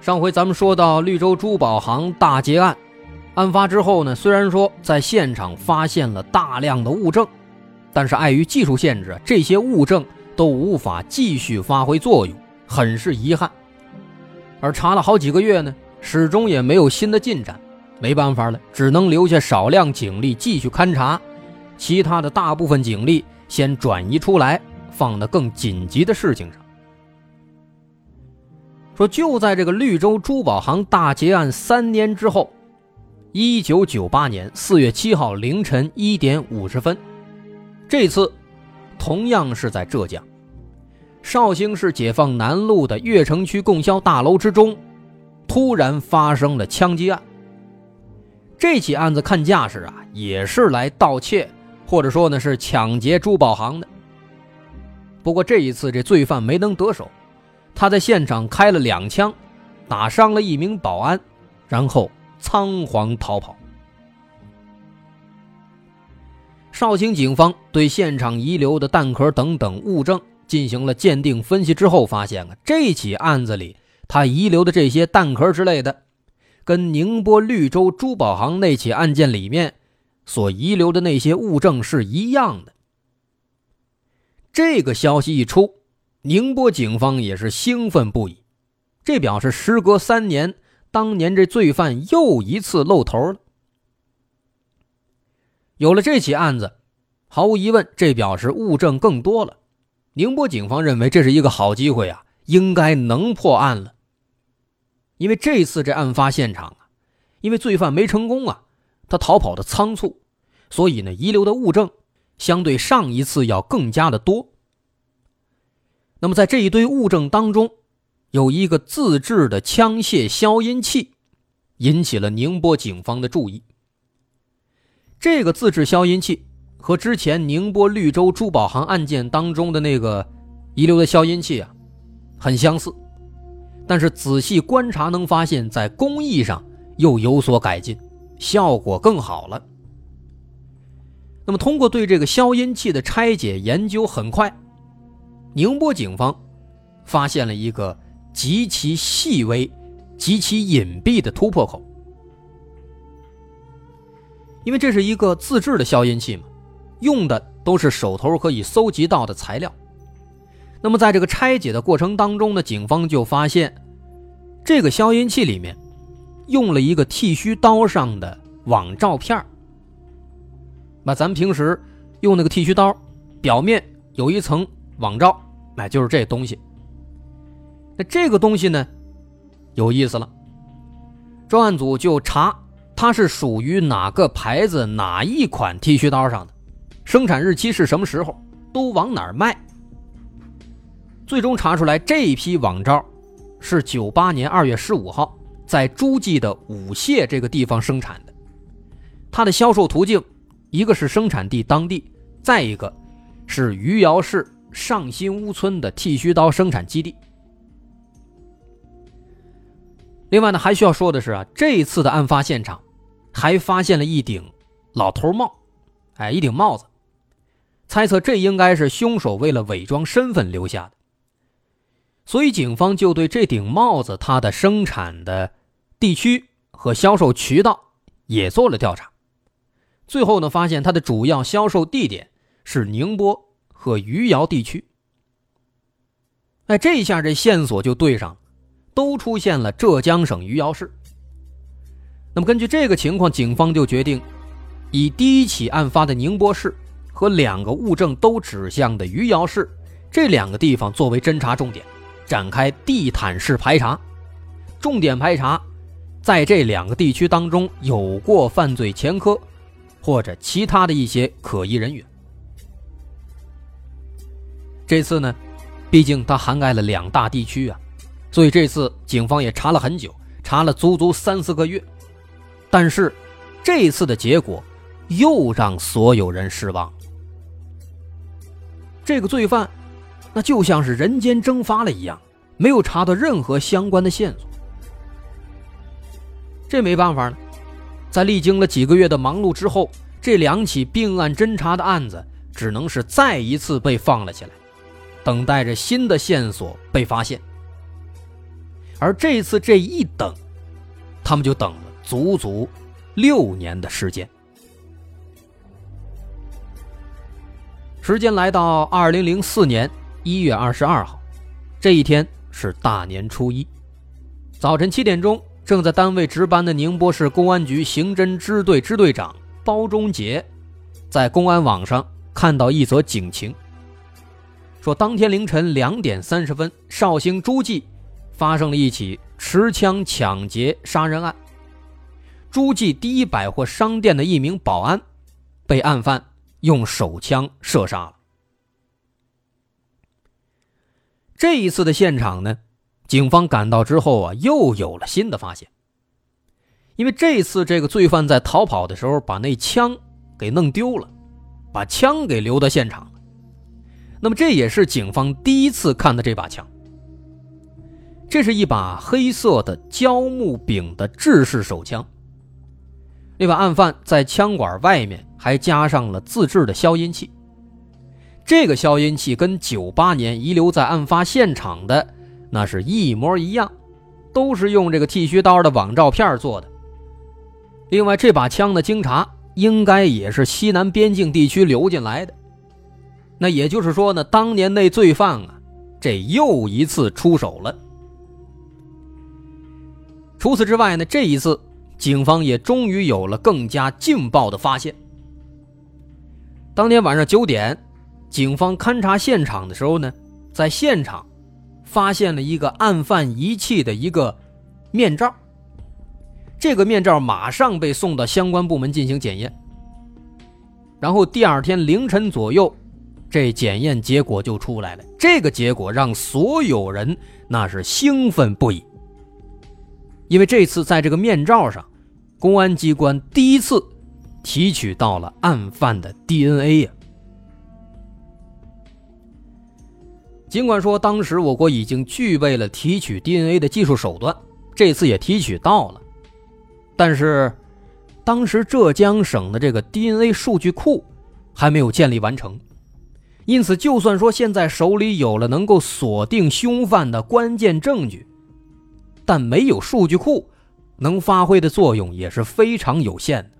上回咱们说到绿洲珠宝行大劫案，案发之后呢，虽然说在现场发现了大量的物证，但是碍于技术限制，这些物证都无法继续发挥作用，很是遗憾。而查了好几个月呢，始终也没有新的进展，没办法了，只能留下少量警力继续勘查。其他的大部分警力先转移出来，放到更紧急的事情上。说就在这个绿洲珠宝行大劫案三年之后，一九九八年四月七号凌晨一点五十分，这次同样是在浙江绍兴市解放南路的越城区供销大楼之中，突然发生了枪击案。这起案子看架势啊，也是来盗窃。或者说呢是抢劫珠宝行的。不过这一次这罪犯没能得手，他在现场开了两枪，打伤了一名保安，然后仓皇逃跑。绍兴警方对现场遗留的弹壳等等物证进行了鉴定分析之后，发现啊，这起案子里他遗留的这些弹壳之类的，跟宁波绿洲珠宝行那起案件里面。所遗留的那些物证是一样的。这个消息一出，宁波警方也是兴奋不已。这表示时隔三年，当年这罪犯又一次露头了。有了这起案子，毫无疑问，这表示物证更多了。宁波警方认为这是一个好机会啊，应该能破案了。因为这次这案发现场啊，因为罪犯没成功啊。他逃跑的仓促，所以呢，遗留的物证相对上一次要更加的多。那么，在这一堆物证当中，有一个自制的枪械消音器，引起了宁波警方的注意。这个自制消音器和之前宁波绿洲珠宝行案件当中的那个遗留的消音器啊，很相似，但是仔细观察能发现，在工艺上又有所改进。效果更好了。那么，通过对这个消音器的拆解研究，很快，宁波警方发现了一个极其细微、极其隐蔽的突破口。因为这是一个自制的消音器嘛，用的都是手头可以搜集到的材料。那么，在这个拆解的过程当中呢，警方就发现，这个消音器里面。用了一个剃须刀上的网罩片那咱们平时用那个剃须刀，表面有一层网罩，那就是这东西。那这个东西呢，有意思了。专案组就查它是属于哪个牌子、哪一款剃须刀上的，生产日期是什么时候，都往哪儿卖。最终查出来，这一批网罩是九八年二月十五号。在诸暨的武蟹这个地方生产的，它的销售途径，一个是生产地当地，再一个是余姚市上新屋村的剃须刀生产基地。另外呢，还需要说的是啊，这次的案发现场还发现了一顶老头帽，哎，一顶帽子，猜测这应该是凶手为了伪装身份留下的。所以警方就对这顶帽子它的生产的。地区和销售渠道也做了调查，最后呢，发现它的主要销售地点是宁波和余姚地区。哎，这下这线索就对上了，都出现了浙江省余姚市。那么根据这个情况，警方就决定以第一起案发的宁波市和两个物证都指向的余姚市这两个地方作为侦查重点，展开地毯式排查，重点排查。在这两个地区当中有过犯罪前科，或者其他的一些可疑人员。这次呢，毕竟它涵盖了两大地区啊，所以这次警方也查了很久，查了足足三四个月。但是这次的结果又让所有人失望。这个罪犯，那就像是人间蒸发了一样，没有查到任何相关的线索。这没办法了，在历经了几个月的忙碌之后，这两起并案侦查的案子只能是再一次被放了起来，等待着新的线索被发现。而这次这一等，他们就等了足足六年的时间。时间来到二零零四年一月二十二号，这一天是大年初一，早晨七点钟。正在单位值班的宁波市公安局刑侦支队支队长包忠杰，在公安网上看到一则警情，说当天凌晨两点三十分，绍兴诸暨发生了一起持枪抢劫杀人案，诸暨第一百货商店的一名保安被案犯用手枪射杀了。这一次的现场呢？警方赶到之后啊，又有了新的发现。因为这次这个罪犯在逃跑的时候把那枪给弄丢了，把枪给留在现场。那么这也是警方第一次看到这把枪。这是一把黑色的胶木柄的制式手枪。那把案犯在枪管外面还加上了自制的消音器。这个消音器跟九八年遗留在案发现场的。那是一模一样，都是用这个剃须刀的网照片做的。另外，这把枪的经查应该也是西南边境地区流进来的。那也就是说呢，当年那罪犯啊，这又一次出手了。除此之外呢，这一次警方也终于有了更加劲爆的发现。当天晚上九点，警方勘察现场的时候呢，在现场。发现了一个案犯遗弃的一个面罩，这个面罩马上被送到相关部门进行检验。然后第二天凌晨左右，这检验结果就出来了。这个结果让所有人那是兴奋不已，因为这次在这个面罩上，公安机关第一次提取到了案犯的 DNA 呀。尽管说当时我国已经具备了提取 DNA 的技术手段，这次也提取到了，但是当时浙江省的这个 DNA 数据库还没有建立完成，因此就算说现在手里有了能够锁定凶犯的关键证据，但没有数据库能发挥的作用也是非常有限的。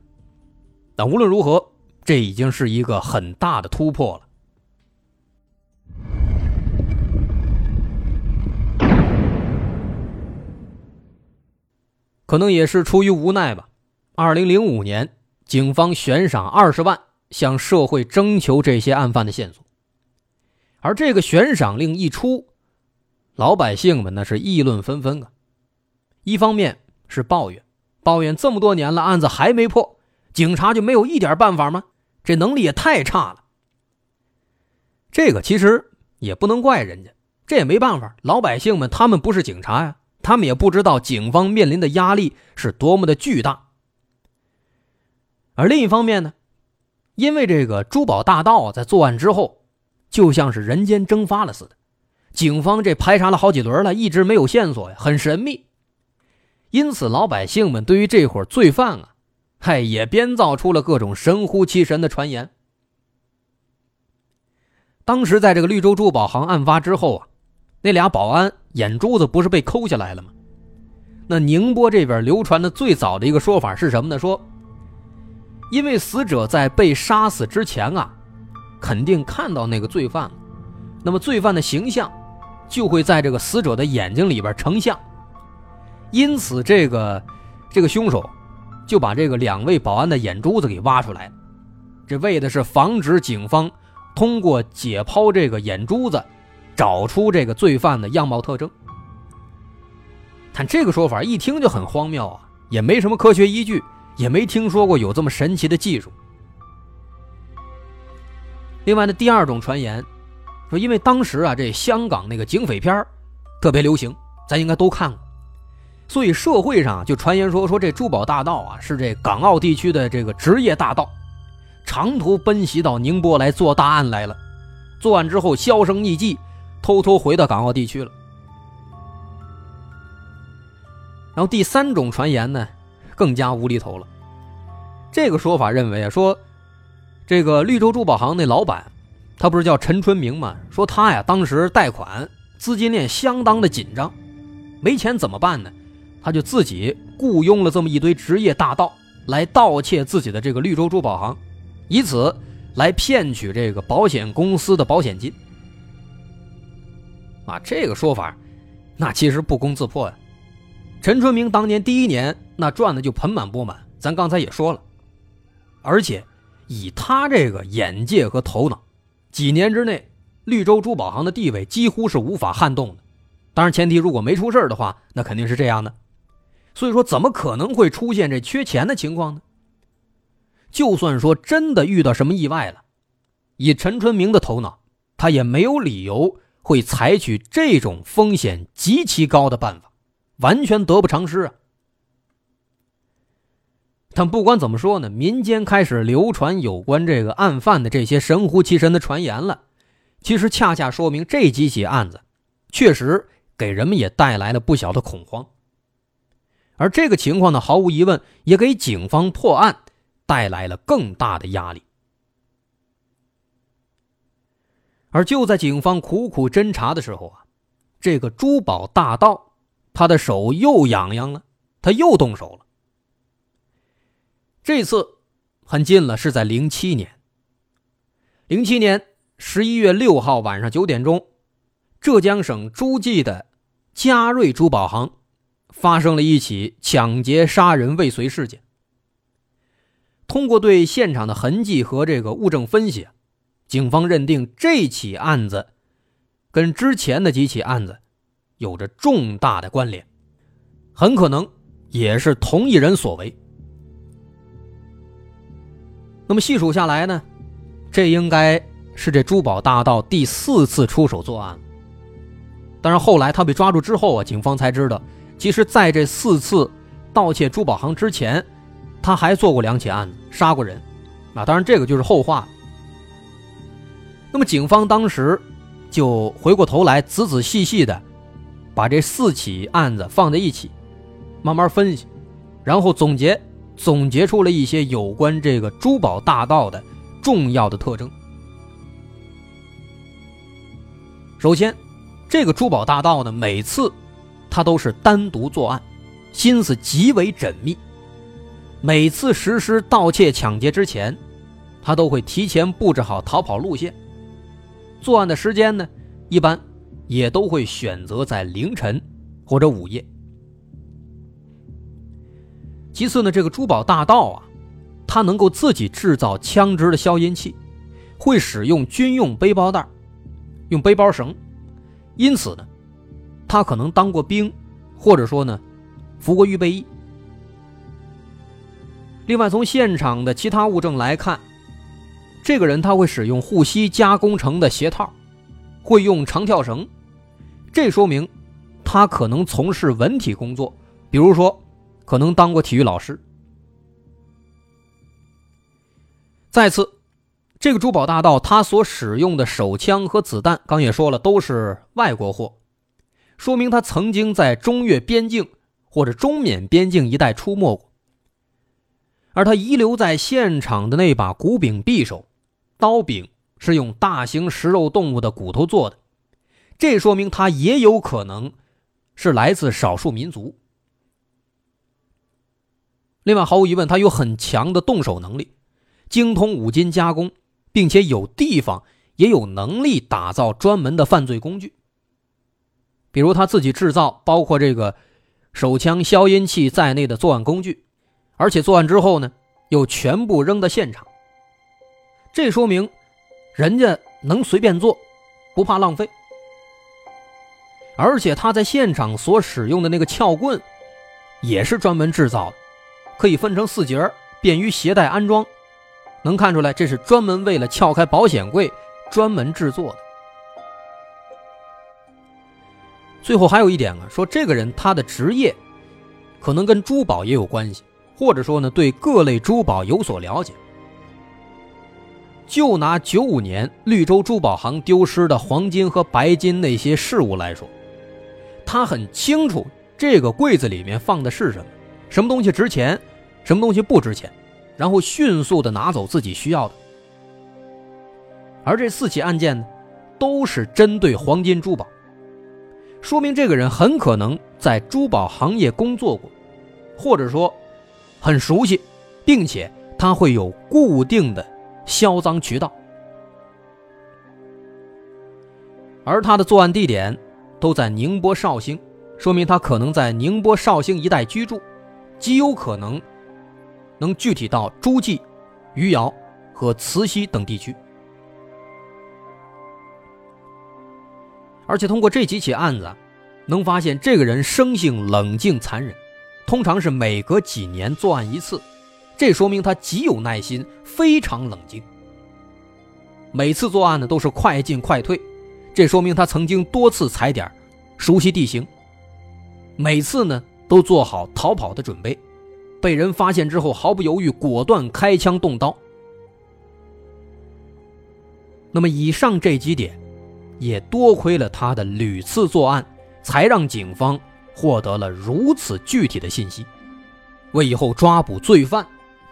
但无论如何，这已经是一个很大的突破了。可能也是出于无奈吧。二零零五年，警方悬赏二十万向社会征求这些案犯的线索，而这个悬赏令一出，老百姓们那是议论纷纷啊。一方面是抱怨，抱怨这么多年了，案子还没破，警察就没有一点办法吗？这能力也太差了。这个其实也不能怪人家，这也没办法，老百姓们他们不是警察呀。他们也不知道警方面临的压力是多么的巨大，而另一方面呢，因为这个珠宝大盗在作案之后，就像是人间蒸发了似的，警方这排查了好几轮了，一直没有线索呀，很神秘。因此，老百姓们对于这伙罪犯啊，嗨，也编造出了各种神乎其神的传言。当时在这个绿洲珠宝行案发之后啊，那俩保安。眼珠子不是被抠下来了吗？那宁波这边流传的最早的一个说法是什么呢？说，因为死者在被杀死之前啊，肯定看到那个罪犯了，那么罪犯的形象就会在这个死者的眼睛里边成像，因此这个这个凶手就把这个两位保安的眼珠子给挖出来，这为的是防止警方通过解剖这个眼珠子。找出这个罪犯的样貌特征，但这个说法一听就很荒谬啊，也没什么科学依据，也没听说过有这么神奇的技术。另外呢，第二种传言说，因为当时啊，这香港那个警匪片特别流行，咱应该都看过。所以社会上就传言说，说这珠宝大盗啊是这港澳地区的这个职业大盗，长途奔袭到宁波来做大案来了，作案之后销声匿迹，偷偷回到港澳地区了。然后第三种传言呢，更加无厘头了。这个说法认为啊，说这个绿洲珠宝行那老板，他不是叫陈春明吗？说他呀当时贷款，资金链相当的紧张，没钱怎么办呢？他就自己雇佣了这么一堆职业大盗来盗窃自己的这个绿洲珠宝行，以此来骗取这个保险公司的保险金。啊，这个说法，那其实不攻自破呀。陈春明当年第一年那赚的就盆满钵满，咱刚才也说了，而且以他这个眼界和头脑，几年之内绿洲珠宝行的地位几乎是无法撼动的。当然，前提如果没出事的话，那肯定是这样的。所以说，怎么可能会出现这缺钱的情况呢？就算说真的遇到什么意外了，以陈春明的头脑，他也没有理由会采取这种风险极其高的办法，完全得不偿失啊。但不管怎么说呢，民间开始流传有关这个案犯的这些神乎其神的传言了，其实恰恰说明这几起案子确实给人们也带来了不小的恐慌。而这个情况呢，毫无疑问也给警方破案带来了更大的压力。而就在警方苦苦侦查的时候啊，这个珠宝大盗他的手又痒痒了，他又动手了。这次很近了，是在零七年。零七年十一月六号晚上九点钟，浙江省诸暨的嘉瑞珠宝行。发生了一起抢劫杀人未遂事件。通过对现场的痕迹和这个物证分析，警方认定这起案子跟之前的几起案子有着重大的关联，很可能也是同一人所为。那么细数下来呢，这应该是这珠宝大盗第四次出手作案。但是后来他被抓住之后啊，警方才知道。其实，在这四次盗窃珠宝行之前，他还做过两起案子，杀过人。啊，当然这个就是后话。那么，警方当时就回过头来，仔仔细细的把这四起案子放在一起，慢慢分析，然后总结，总结出了一些有关这个珠宝大盗的重要的特征。首先，这个珠宝大盗呢，每次。他都是单独作案，心思极为缜密。每次实施盗窃、抢劫之前，他都会提前布置好逃跑路线。作案的时间呢，一般也都会选择在凌晨或者午夜。其次呢，这个珠宝大盗啊，他能够自己制造枪支的消音器，会使用军用背包带，用背包绳，因此呢。他可能当过兵，或者说呢，服过预备役。另外，从现场的其他物证来看，这个人他会使用护膝加工成的鞋套，会用长跳绳，这说明他可能从事文体工作，比如说可能当过体育老师。再次，这个珠宝大盗他所使用的手枪和子弹，刚也说了，都是外国货。说明他曾经在中越边境或者中缅边境一带出没过，而他遗留在现场的那把古柄匕首，刀柄是用大型食肉动物的骨头做的，这说明他也有可能是来自少数民族。另外，毫无疑问，他有很强的动手能力，精通五金加工，并且有地方也有能力打造专门的犯罪工具。比如他自己制造包括这个手枪、消音器在内的作案工具，而且作案之后呢，又全部扔到现场。这说明人家能随便做，不怕浪费。而且他在现场所使用的那个撬棍，也是专门制造的，可以分成四节，便于携带安装。能看出来，这是专门为了撬开保险柜专门制作的。最后还有一点啊，说这个人他的职业可能跟珠宝也有关系，或者说呢对各类珠宝有所了解。就拿九五年绿洲珠宝行丢失的黄金和白金那些事物来说，他很清楚这个柜子里面放的是什么，什么东西值钱，什么东西不值钱，然后迅速的拿走自己需要的。而这四起案件呢，都是针对黄金珠宝，说明这个人很可能在珠宝行业工作过，或者说很熟悉，并且他会有固定的。销赃渠道，而他的作案地点都在宁波绍兴，说明他可能在宁波绍兴一带居住，极有可能能具体到诸暨、余姚和慈溪等地区。而且通过这几起案子，能发现这个人生性冷静残忍，通常是每隔几年作案一次。这说明他极有耐心，非常冷静。每次作案呢都是快进快退，这说明他曾经多次踩点，熟悉地形。每次呢都做好逃跑的准备，被人发现之后毫不犹豫，果断开枪动刀。那么以上这几点，也多亏了他的屡次作案，才让警方获得了如此具体的信息，为以后抓捕罪犯。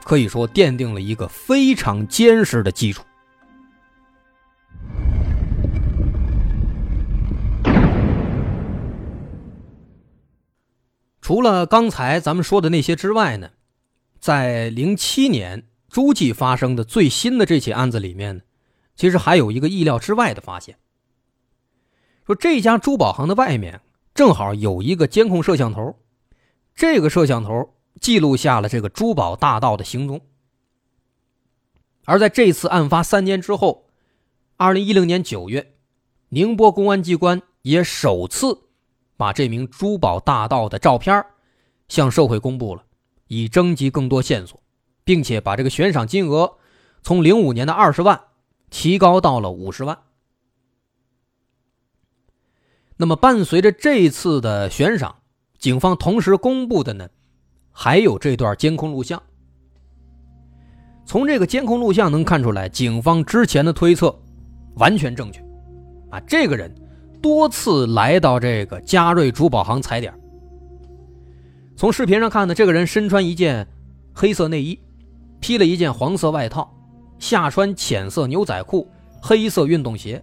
可以说奠定了一个非常坚实的基础。除了刚才咱们说的那些之外呢，在零七年诸暨发生的最新的这起案子里面呢，其实还有一个意料之外的发现。说这家珠宝行的外面正好有一个监控摄像头，这个摄像头。记录下了这个珠宝大盗的行踪，而在这次案发三年之后，二零一零年九月，宁波公安机关也首次把这名珠宝大盗的照片向社会公布了，以征集更多线索，并且把这个悬赏金额从零五年的二十万提高到了五十万。那么，伴随着这次的悬赏，警方同时公布的呢？还有这段监控录像，从这个监控录像能看出来，警方之前的推测完全正确。啊，这个人多次来到这个嘉瑞珠宝行踩点。从视频上看呢，这个人身穿一件黑色内衣，披了一件黄色外套，下穿浅色牛仔裤、黑色运动鞋。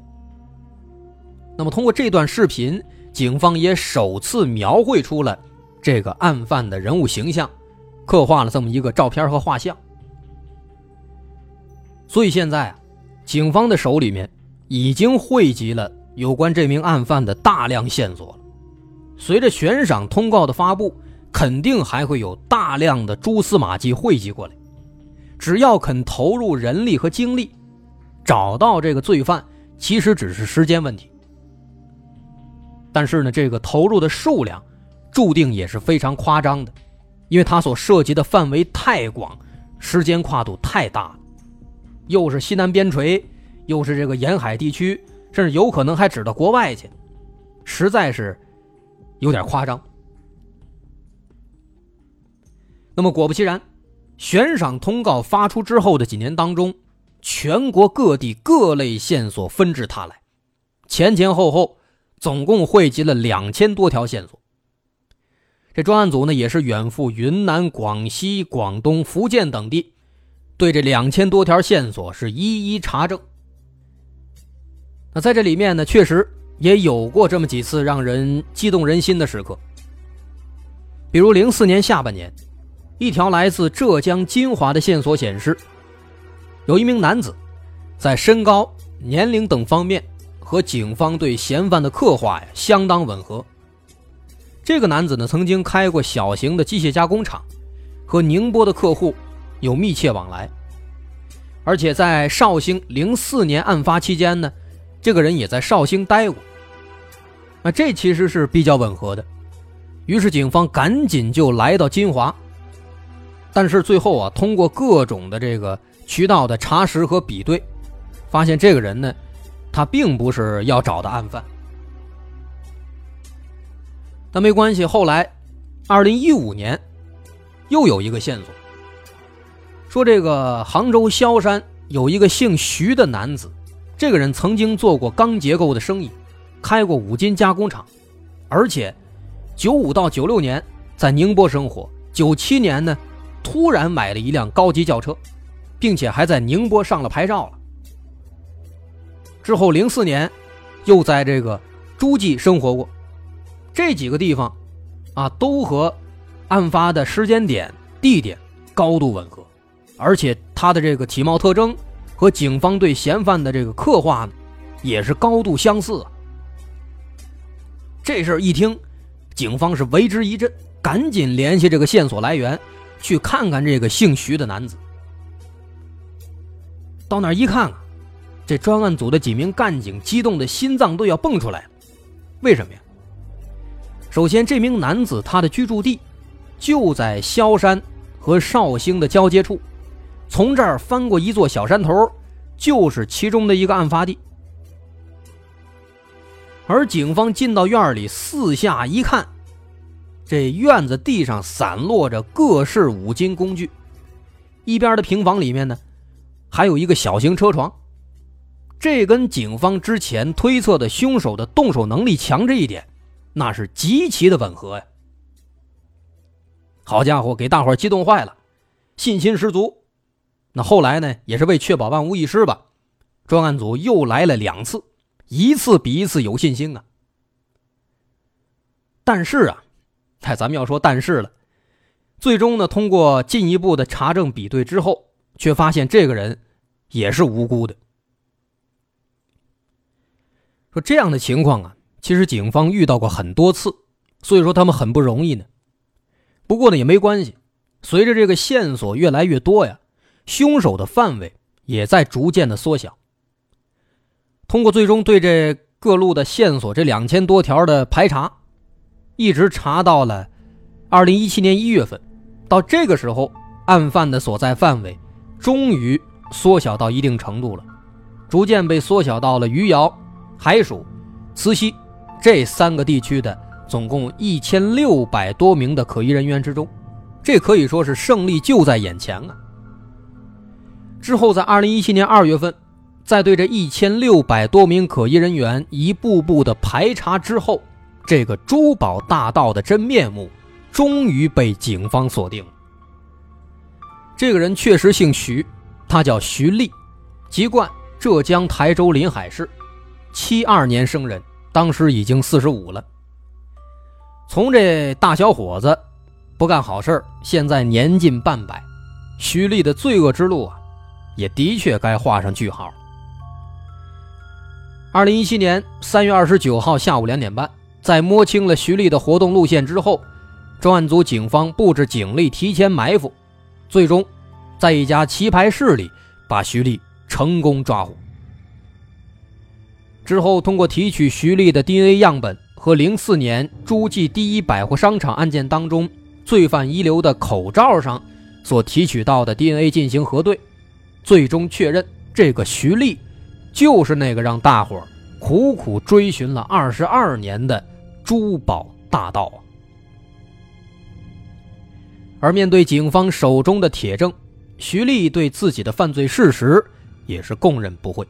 那么，通过这段视频，警方也首次描绘出了。这个案犯的人物形象，刻画了这么一个照片和画像。所以现在啊，警方的手里面已经汇集了有关这名案犯的大量线索了。随着悬赏通告的发布，肯定还会有大量的蛛丝马迹汇集过来。只要肯投入人力和精力，找到这个罪犯，其实只是时间问题。但是呢，这个投入的数量。注定也是非常夸张的，因为它所涉及的范围太广，时间跨度太大了，又是西南边陲，又是这个沿海地区，甚至有可能还指到国外去，实在是有点夸张。那么果不其然，悬赏通告发出之后的几年当中，全国各地各类线索纷至沓来，前前后后总共汇集了两千多条线索。这专案组呢，也是远赴云南、广西、广东、福建等地，对这两千多条线索是一一查证。那在这里面呢，确实也有过这么几次让人激动人心的时刻。比如零四年下半年，一条来自浙江金华的线索显示，有一名男子，在身高、年龄等方面和警方对嫌犯的刻画呀相当吻合。这个男子呢，曾经开过小型的机械加工厂，和宁波的客户有密切往来，而且在绍兴零四年案发期间呢，这个人也在绍兴待过。那这其实是比较吻合的，于是警方赶紧就来到金华，但是最后啊，通过各种的这个渠道的查实和比对，发现这个人呢，他并不是要找的案犯。但没关系，后来，二零一五年，又有一个线索，说这个杭州萧山有一个姓徐的男子，这个人曾经做过钢结构的生意，开过五金加工厂，而且九五到九六年在宁波生活，九七年呢突然买了一辆高级轿车，并且还在宁波上了牌照了。之后零四年又在这个诸暨生活过。这几个地方，啊，都和案发的时间点、地点高度吻合，而且他的这个体貌特征和警方对嫌犯的这个刻画呢，也是高度相似。这事儿一听，警方是为之一振，赶紧联系这个线索来源，去看看这个姓徐的男子。到那儿一看，这专案组的几名干警激动的心脏都要蹦出来了，为什么呀？首先，这名男子他的居住地就在萧山和绍兴的交接处，从这儿翻过一座小山头，就是其中的一个案发地。而警方进到院里，四下一看，这院子地上散落着各式五金工具，一边的平房里面呢，还有一个小型车床。这跟警方之前推测的凶手的动手能力强这一点。那是极其的吻合呀！好家伙，给大伙激动坏了，信心十足。那后来呢，也是为确保万无一失吧，专案组又来了两次，一次比一次有信心啊。但是啊，哎，咱们要说但是了，最终呢，通过进一步的查证比对之后，却发现这个人也是无辜的。说这样的情况啊。其实警方遇到过很多次，所以说他们很不容易呢。不过呢也没关系，随着这个线索越来越多呀，凶手的范围也在逐渐的缩小。通过最终对这各路的线索这两千多条的排查，一直查到了二零一七年一月份，到这个时候，案犯的所在范围终于缩小到一定程度了，逐渐被缩小到了余姚、海曙、慈溪。这三个地区的总共一千六百多名的可疑人员之中，这可以说是胜利就在眼前啊！之后在二零一七年二月份，在对这一千六百多名可疑人员一步步的排查之后，这个珠宝大盗的真面目终于被警方锁定。这个人确实姓徐，他叫徐立，籍贯浙江台州临海市，七二年生人。当时已经四十五了。从这大小伙子不干好事现在年近半百，徐丽的罪恶之路啊，也的确该画上句号。二零一七年三月二十九号下午两点半，在摸清了徐丽的活动路线之后，专案组警方布置警力提前埋伏，最终在一家棋牌室里把徐丽成功抓获。之后，通过提取徐丽的 DNA 样本和零四年诸暨第一百货商场案件当中罪犯遗留的口罩上所提取到的 DNA 进行核对，最终确认这个徐丽就是那个让大伙苦苦追寻了二十二年的珠宝大盗。而面对警方手中的铁证，徐丽对自己的犯罪事实也是供认不讳。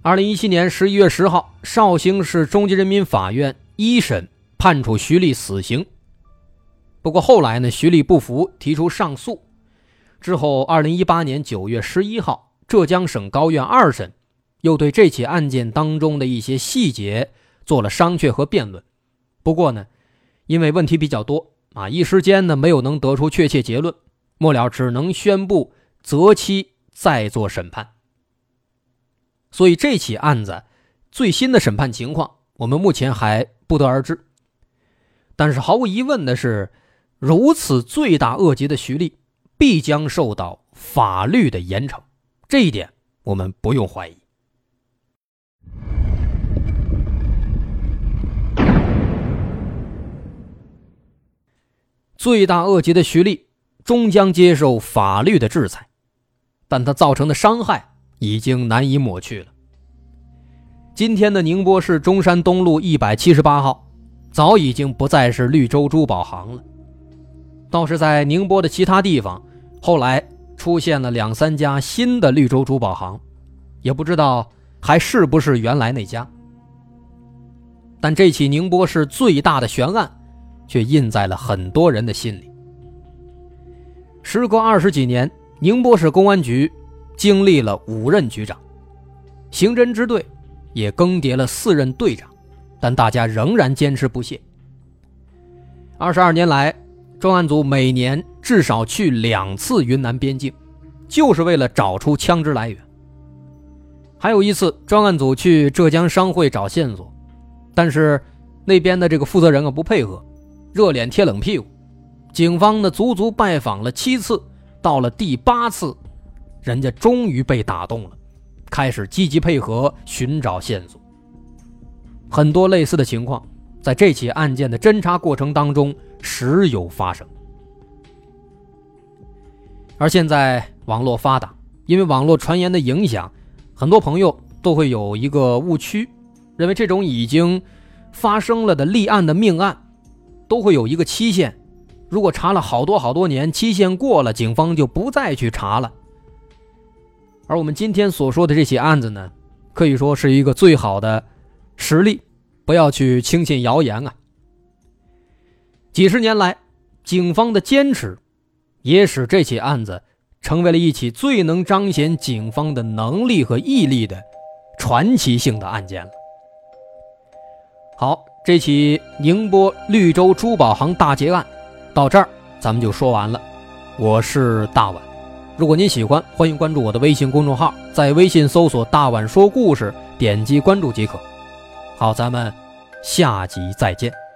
二零一七年十一月十号，绍兴市中级人民法院一审判处徐丽死刑。不过后来呢，徐丽不服，提出上诉。之后，二零一八年九月十一号，浙江省高院二审又对这起案件当中的一些细节做了商榷和辩论。不过呢，因为问题比较多啊，一时间呢没有能得出确切结论，末了只能宣布择期再做审判。所以这起案子最新的审判情况，我们目前还不得而知。但是毫无疑问的是，如此罪大恶极的徐丽必将受到法律的严惩，这一点我们不用怀疑。罪大恶极的徐丽终将接受法律的制裁，但他造成的伤害。已经难以抹去了。今天的宁波市中山东路一百七十八号，早已经不再是绿洲珠宝行了，倒是在宁波的其他地方，后来出现了两三家新的绿洲珠宝行，也不知道还是不是原来那家。但这起宁波市最大的悬案，却印在了很多人的心里。时隔二十几年，宁波市公安局经历了五任局长，刑侦支队也更迭了四任队长。但大家仍然坚持不懈。二十二年来，专案组每年至少去两次云南边境，就是为了找出枪支来源。还有一次，专案组去浙江商会找线索，但是那边的这个负责人啊不配合，热脸贴冷屁股。警方呢足足拜访了七次，到了第八次，人家终于被打动了，开始积极配合寻找线索。很多类似的情况，在这起案件的侦查过程当中时有发生。而现在网络发达，因为网络传言的影响，很多朋友都会有一个误区，认为这种已经发生了的立案的命案，都会有一个期限，如果查了好多好多年，期限过了，警方就不再去查了。而我们今天所说的这起案子呢，可以说是一个最好的。实例，不要去轻信谣言啊！几十年来，警方的坚持，也使这起案子成为了一起最能彰显警方的能力和毅力的传奇性的案件了。好，这起宁波绿洲珠宝行大劫案到这儿，咱们就说完了。我是大碗，如果您喜欢，欢迎关注我的微信公众号，在微信搜索“大碗说故事”，点击关注即可。好，咱们下集再见。